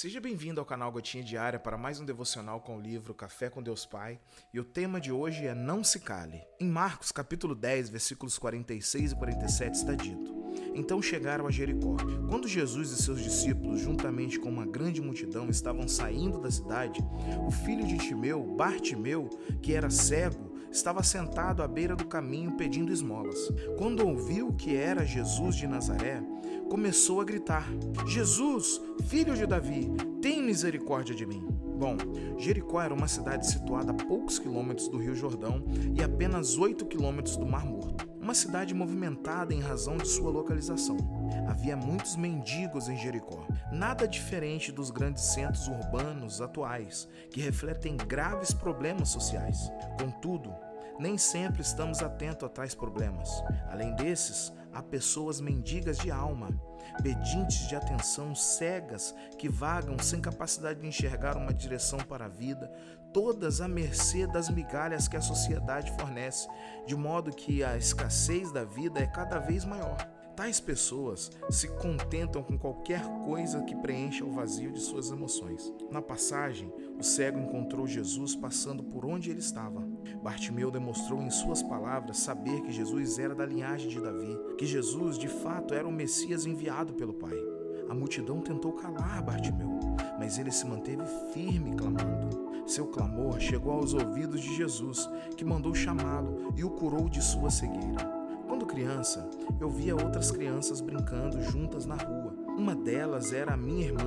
Seja bem-vindo ao canal Gotinha Diária para mais um devocional com o livro Café com Deus Pai, e o tema de hoje é Não se cale. Em Marcos, capítulo 10, versículos 46 e 47 está dito: Então chegaram a Jericó. Quando Jesus e seus discípulos, juntamente com uma grande multidão, estavam saindo da cidade, o filho de Timeu, Bartimeu, que era cego, estava sentado à beira do caminho pedindo esmolas. Quando ouviu que era Jesus de Nazaré, começou a gritar: Jesus, filho de Davi, tem misericórdia de mim. Bom, Jericó era uma cidade situada a poucos quilômetros do Rio Jordão e apenas 8 quilômetros do Mar Morto. Uma cidade movimentada em razão de sua localização. Havia muitos mendigos em Jericó, nada diferente dos grandes centros urbanos atuais, que refletem graves problemas sociais. Contudo, nem sempre estamos atentos a tais problemas. Além desses, há pessoas mendigas de alma, pedintes de atenção, cegas, que vagam sem capacidade de enxergar uma direção para a vida, todas à mercê das migalhas que a sociedade fornece, de modo que a escassez da vida é cada vez maior. Tais pessoas se contentam com qualquer coisa que preencha o vazio de suas emoções. Na passagem, o cego encontrou Jesus passando por onde ele estava. Bartimeu demonstrou em suas palavras saber que Jesus era da linhagem de Davi, que Jesus de fato era o Messias enviado pelo Pai. A multidão tentou calar Bartimeu, mas ele se manteve firme clamando. Seu clamor chegou aos ouvidos de Jesus, que mandou chamá-lo e o curou de sua cegueira. Quando criança, eu via outras crianças brincando juntas na rua. Uma delas era a minha irmã,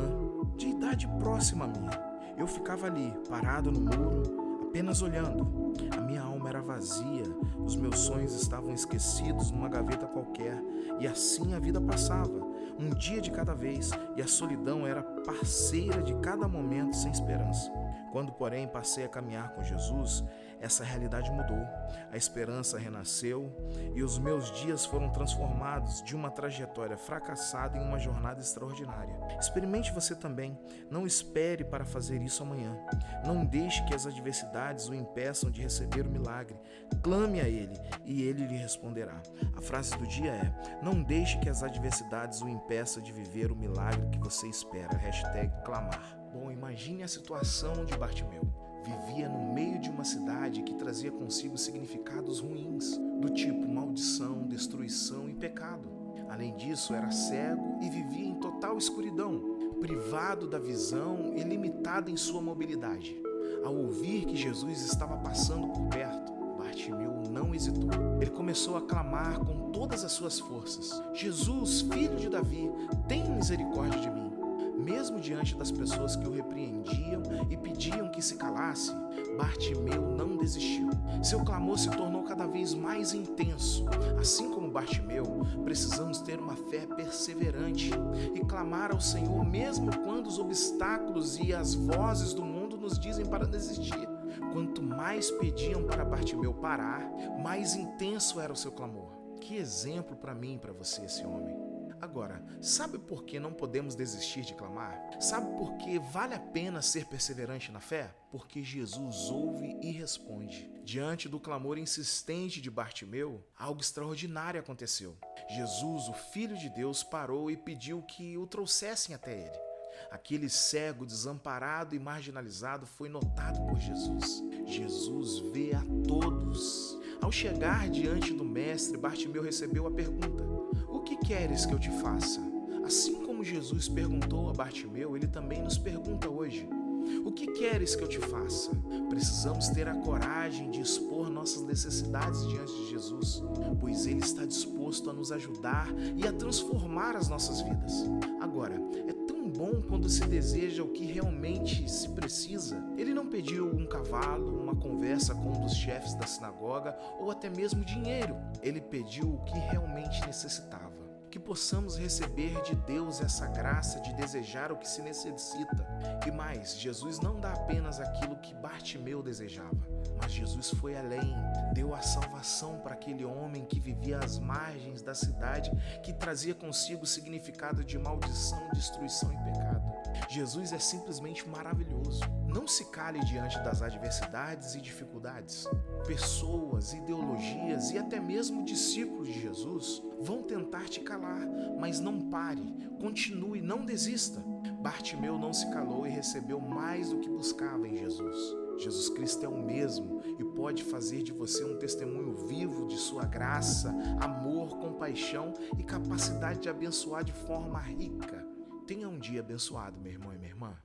de idade próxima à minha. Eu ficava ali, parado no muro, apenas olhando. A minha alma era vazia, os meus sonhos estavam esquecidos numa gaveta qualquer, e assim a vida passava, um dia de cada vez, e a solidão era parceira de cada momento sem esperança. Quando, porém, passei a caminhar com Jesus, essa realidade mudou. A esperança renasceu e os meus dias foram transformados de uma trajetória fracassada em uma jornada extraordinária. Experimente você também. Não espere para fazer isso amanhã. Não deixe que as adversidades o impeçam de receber o milagre. Clame a Ele e Ele lhe responderá. A frase do dia é: Não deixe que as adversidades o impeçam de viver o milagre que você espera. Hashtag clamar. Bom, imagine a situação de Bartimeu. Vivia no meio de uma cidade que trazia consigo significados ruins, do tipo maldição, destruição e pecado. Além disso, era cego e vivia em total escuridão, privado da visão e limitado em sua mobilidade. Ao ouvir que Jesus estava passando por perto, Bartimeu não hesitou. Ele começou a clamar com todas as suas forças: Jesus, filho de Davi, tem misericórdia de mim. Mesmo diante das pessoas que o repreendiam e pediam que se calasse, Bartimeu não desistiu. Seu clamor se tornou cada vez mais intenso. Assim como Bartimeu, precisamos ter uma fé perseverante e clamar ao Senhor mesmo quando os obstáculos e as vozes do dizem para desistir. Quanto mais pediam para Bartimeu parar, mais intenso era o seu clamor. Que exemplo para mim e para você esse homem. Agora, sabe por que não podemos desistir de clamar? Sabe por que vale a pena ser perseverante na fé? Porque Jesus ouve e responde. Diante do clamor insistente de Bartimeu, algo extraordinário aconteceu. Jesus, o Filho de Deus, parou e pediu que o trouxessem até ele. Aquele cego, desamparado e marginalizado foi notado por Jesus. Jesus vê a todos. Ao chegar diante do Mestre, Bartimeu recebeu a pergunta: O que queres que eu te faça? Assim como Jesus perguntou a Bartimeu, ele também nos pergunta hoje: O que queres que eu te faça? Precisamos ter a coragem de expor nossas necessidades diante de Jesus, pois Ele está disposto a nos ajudar e a transformar as nossas vidas. Agora, é bom quando se deseja o que realmente se precisa. Ele não pediu um cavalo, uma conversa com um dos chefes da sinagoga ou até mesmo dinheiro. Ele pediu o que realmente necessitava que possamos receber de Deus essa graça de desejar o que se necessita. E mais, Jesus não dá apenas aquilo que Bartimeu desejava, mas Jesus foi além, deu a salvação para aquele homem que vivia às margens da cidade, que trazia consigo o significado de maldição, destruição e pecado. Jesus é simplesmente maravilhoso. Não se cale diante das adversidades e dificuldades. Pessoas, ideologias e até mesmo discípulos de Jesus vão tentar te calar, mas não pare, continue, não desista. Bartimeu não se calou e recebeu mais do que buscava em Jesus. Jesus Cristo é o mesmo e pode fazer de você um testemunho vivo de sua graça, amor, compaixão e capacidade de abençoar de forma rica. Tenha um dia abençoado, meu irmão e minha irmã.